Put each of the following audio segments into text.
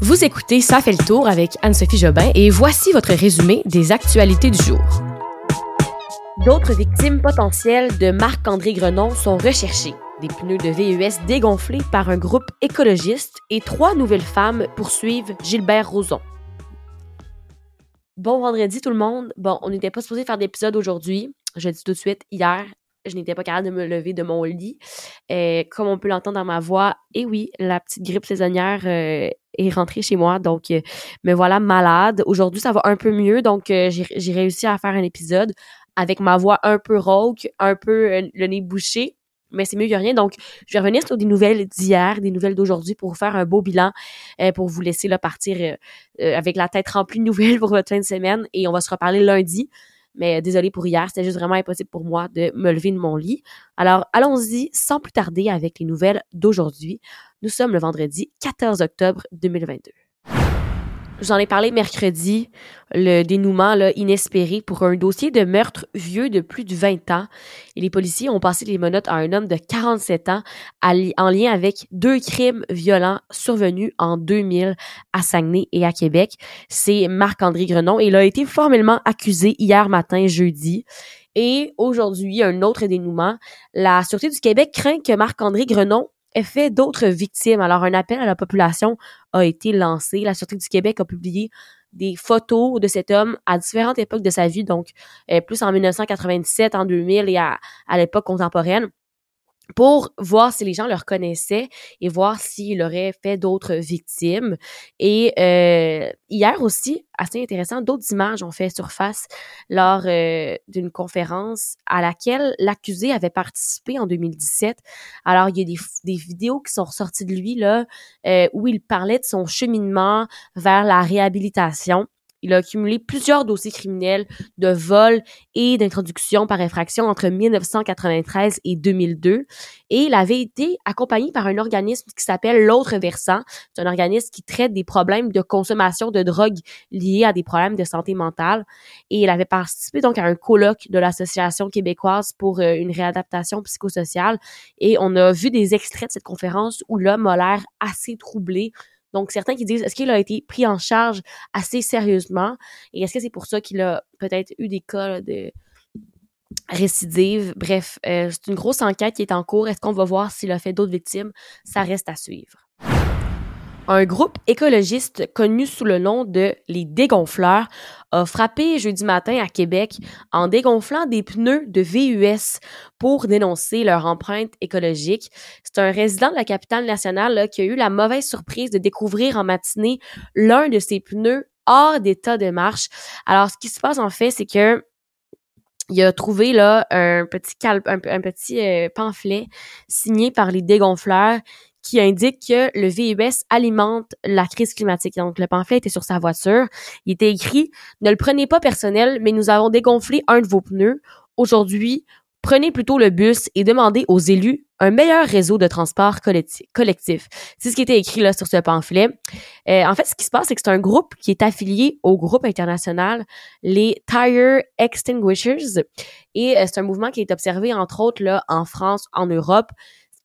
Vous écoutez Ça fait le tour avec Anne-Sophie Jobin et voici votre résumé des actualités du jour. D'autres victimes potentielles de Marc-André Grenon sont recherchées. Des pneus de VUS dégonflés par un groupe écologiste et trois nouvelles femmes poursuivent Gilbert Rozon. Bon vendredi tout le monde. Bon, on n'était pas supposé faire d'épisode aujourd'hui. Je dis tout de suite, hier, je n'étais pas capable de me lever de mon lit. Et comme on peut l'entendre dans ma voix, et oui, la petite grippe saisonnière euh, est rentrée chez moi, donc euh, me voilà malade. Aujourd'hui, ça va un peu mieux, donc euh, j'ai réussi à faire un épisode avec ma voix un peu rauque, un peu le nez bouché, mais c'est mieux que rien. Donc, je vais revenir sur des nouvelles d'hier, des nouvelles d'aujourd'hui pour faire un beau bilan, pour vous laisser partir avec la tête remplie de nouvelles pour votre fin de semaine. Et on va se reparler lundi. Mais désolé pour hier, c'était juste vraiment impossible pour moi de me lever de mon lit. Alors, allons-y sans plus tarder avec les nouvelles d'aujourd'hui. Nous sommes le vendredi 14 octobre 2022. J'en ai parlé mercredi, le dénouement là, inespéré pour un dossier de meurtre vieux de plus de 20 ans. Et les policiers ont passé les menottes à un homme de 47 ans en lien avec deux crimes violents survenus en 2000 à Saguenay et à Québec. C'est Marc-André Grenon il a été formellement accusé hier matin, jeudi. Et aujourd'hui, un autre dénouement. La Sûreté du Québec craint que Marc-André Grenon fait d'autres victimes. Alors, un appel à la population a été lancé. La Sûreté du Québec a publié des photos de cet homme à différentes époques de sa vie, donc plus en 1997, en 2000 et à l'époque contemporaine pour voir si les gens le reconnaissaient et voir s'il aurait fait d'autres victimes. Et euh, hier aussi, assez intéressant, d'autres images ont fait surface lors euh, d'une conférence à laquelle l'accusé avait participé en 2017. Alors, il y a des, des vidéos qui sont ressorties de lui là euh, où il parlait de son cheminement vers la réhabilitation. Il a accumulé plusieurs dossiers criminels de vol et d'introduction par infraction entre 1993 et 2002. Et il avait été accompagné par un organisme qui s'appelle L'autre versant. C'est un organisme qui traite des problèmes de consommation de drogue liés à des problèmes de santé mentale. Et il avait participé donc à un colloque de l'Association québécoise pour euh, une réadaptation psychosociale. Et on a vu des extraits de cette conférence où l'homme a l'air assez troublé donc, certains qui disent, est-ce qu'il a été pris en charge assez sérieusement? Et est-ce que c'est pour ça qu'il a peut-être eu des cas de récidive? Bref, euh, c'est une grosse enquête qui est en cours. Est-ce qu'on va voir s'il a fait d'autres victimes? Ça reste à suivre un groupe écologiste connu sous le nom de les dégonfleurs a frappé jeudi matin à Québec en dégonflant des pneus de VUS pour dénoncer leur empreinte écologique. C'est un résident de la capitale nationale qui a eu la mauvaise surprise de découvrir en matinée l'un de ces pneus hors d'état de marche. Alors, ce qui se passe en fait, c'est que il a trouvé là un petit un, petit euh, pamphlet signé par les dégonfleurs qui indique que le VUS alimente la crise climatique. Donc, le pamphlet était sur sa voiture. Il était écrit « Ne le prenez pas personnel, mais nous avons dégonflé un de vos pneus. Aujourd'hui, prenez plutôt le bus et demandez aux élus un meilleur réseau de transport collectif. C'est ce qui était écrit là sur ce pamphlet. Euh, en fait, ce qui se passe, c'est que c'est un groupe qui est affilié au groupe international les Tire Extinguishers et euh, c'est un mouvement qui est observé entre autres là en France, en Europe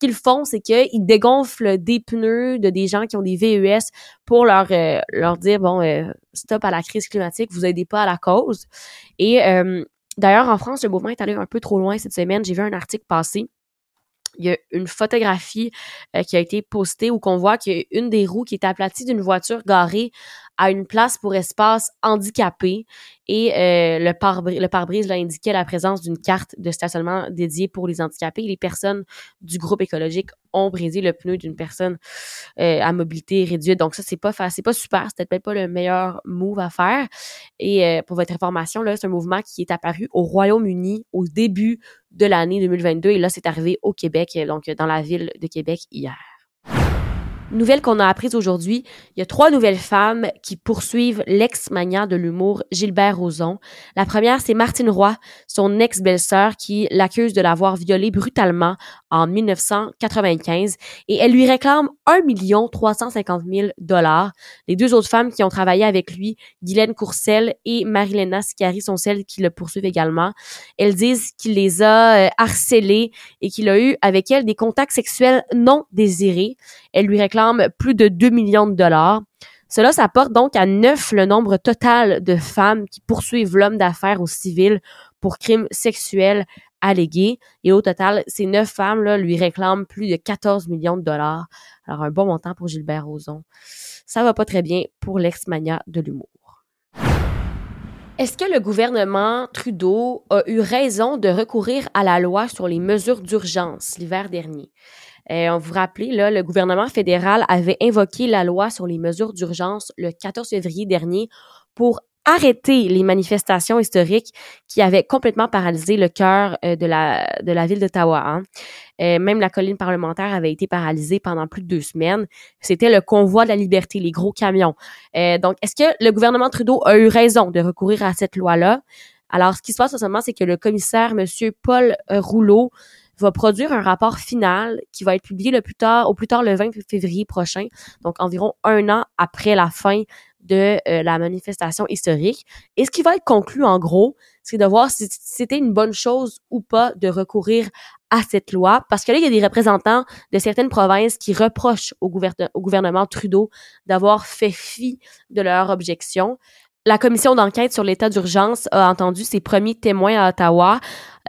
qu'ils font, c'est qu'ils dégonflent des pneus de des gens qui ont des VES pour leur euh, leur dire bon euh, stop à la crise climatique, vous aidez pas à la cause. Et euh, d'ailleurs en France, le mouvement est allé un peu trop loin cette semaine. J'ai vu un article passer il y a une photographie qui a été postée où qu'on voit qu'il des roues qui est aplatie d'une voiture garée à une place pour espace handicapé et euh, le pare-brise le pare indiquait la présence d'une carte de stationnement dédiée pour les handicapés. Les personnes du groupe écologique ont brisé le pneu d'une personne euh, à mobilité réduite. Donc ça c'est pas c'est pas super, c'était peut-être pas le meilleur move à faire. Et euh, pour votre information là, c'est un mouvement qui est apparu au Royaume-Uni au début de l'année 2022 et là c'est arrivé au Québec donc dans la ville de Québec hier. Nouvelle qu'on a apprise aujourd'hui, il y a trois nouvelles femmes qui poursuivent l'ex-mania de l'humour Gilbert Rozon. La première, c'est Martine Roy, son ex-belle-sœur qui l'accuse de l'avoir violée brutalement en 1995 et elle lui réclame 1 350 000 dollars. Les deux autres femmes qui ont travaillé avec lui, Guylaine Courcelle et Marilena Scari, sont celles qui le poursuivent également. Elles disent qu'il les a euh, harcelées et qu'il a eu avec elles des contacts sexuels non désirés. Elle lui réclame plus de 2 millions de dollars. Cela, ça porte donc à neuf le nombre total de femmes qui poursuivent l'homme d'affaires au civil pour crimes sexuels allégués. Et au total, ces neuf femmes-là lui réclament plus de 14 millions de dollars. Alors, un bon montant pour Gilbert Rozon. Ça va pas très bien pour l'ex-mania de l'humour. Est-ce que le gouvernement Trudeau a eu raison de recourir à la loi sur les mesures d'urgence l'hiver dernier? Euh, on vous rappelle, là, le gouvernement fédéral avait invoqué la loi sur les mesures d'urgence le 14 février dernier pour arrêter les manifestations historiques qui avaient complètement paralysé le cœur euh, de la de la ville d'Ottawa. Hein. Euh, même la colline parlementaire avait été paralysée pendant plus de deux semaines. C'était le convoi de la liberté, les gros camions. Euh, donc, est-ce que le gouvernement Trudeau a eu raison de recourir à cette loi-là? Alors, ce qui se passe c'est que le commissaire, Monsieur Paul Rouleau, va produire un rapport final qui va être publié le plus tard, au plus tard le 20 février prochain, donc environ un an après la fin de euh, la manifestation historique. Et ce qui va être conclu en gros, c'est de voir si c'était une bonne chose ou pas de recourir à cette loi, parce que là, il y a des représentants de certaines provinces qui reprochent au, au gouvernement Trudeau d'avoir fait fi de leur objection. La commission d'enquête sur l'état d'urgence a entendu ses premiers témoins à Ottawa.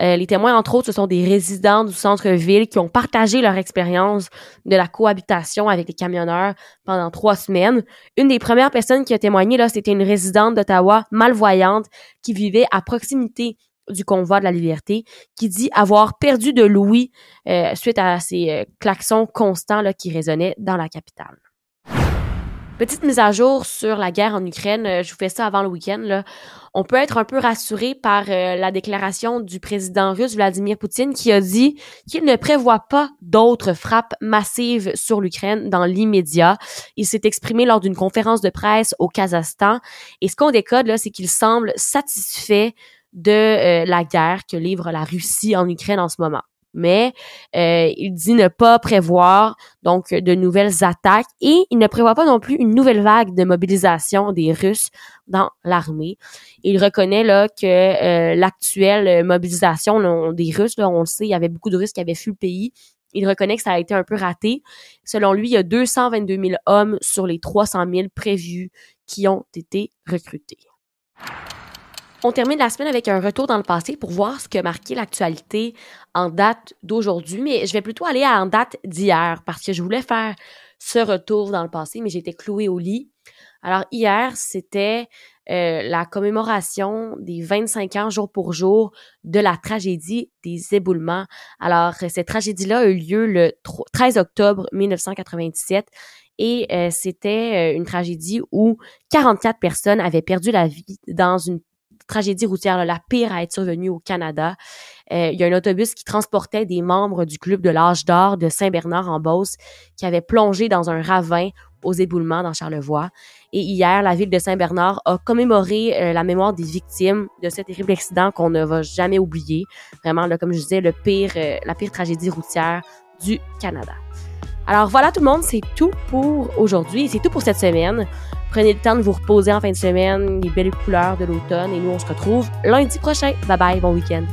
Euh, les témoins, entre autres, ce sont des résidents du centre-ville qui ont partagé leur expérience de la cohabitation avec les camionneurs pendant trois semaines. Une des premières personnes qui a témoigné, là, c'était une résidente d'Ottawa malvoyante qui vivait à proximité du convoi de la liberté, qui dit avoir perdu de l'ouïe euh, suite à ces euh, klaxons constants là, qui résonnaient dans la capitale. Petite mise à jour sur la guerre en Ukraine, euh, je vous fais ça avant le week-end. On peut être un peu rassuré par euh, la déclaration du président russe Vladimir Poutine qui a dit qu'il ne prévoit pas d'autres frappes massives sur l'Ukraine dans l'immédiat. Il s'est exprimé lors d'une conférence de presse au Kazakhstan et ce qu'on décode là, c'est qu'il semble satisfait de euh, la guerre que livre la Russie en Ukraine en ce moment mais euh, il dit ne pas prévoir donc de nouvelles attaques et il ne prévoit pas non plus une nouvelle vague de mobilisation des Russes dans l'armée. Il reconnaît là que euh, l'actuelle mobilisation des Russes, on le sait, il y avait beaucoup de Russes qui avaient fui le pays. Il reconnaît que ça a été un peu raté. Selon lui, il y a 222 000 hommes sur les 300 000 prévus qui ont été recrutés. On termine la semaine avec un retour dans le passé pour voir ce que marqué l'actualité en date d'aujourd'hui, mais je vais plutôt aller en date d'hier parce que je voulais faire ce retour dans le passé, mais j'étais clouée au lit. Alors hier, c'était euh, la commémoration des 25 ans jour pour jour de la tragédie des éboulements. Alors cette tragédie-là a eu lieu le 13 octobre 1997 et euh, c'était euh, une tragédie où 44 personnes avaient perdu la vie dans une tragédie routière, la pire à être survenue au Canada. Euh, il y a un autobus qui transportait des membres du club de l'âge d'or de Saint-Bernard-en-Beauce qui avait plongé dans un ravin aux éboulements dans Charlevoix. Et hier, la ville de Saint-Bernard a commémoré euh, la mémoire des victimes de ce terrible accident qu'on ne va jamais oublier. Vraiment, là, comme je disais, le pire, euh, la pire tragédie routière du Canada. Alors voilà tout le monde, c'est tout pour aujourd'hui, c'est tout pour cette semaine. Prenez le temps de vous reposer en fin de semaine, les belles couleurs de l'automne et nous on se retrouve lundi prochain. Bye bye, bon week-end.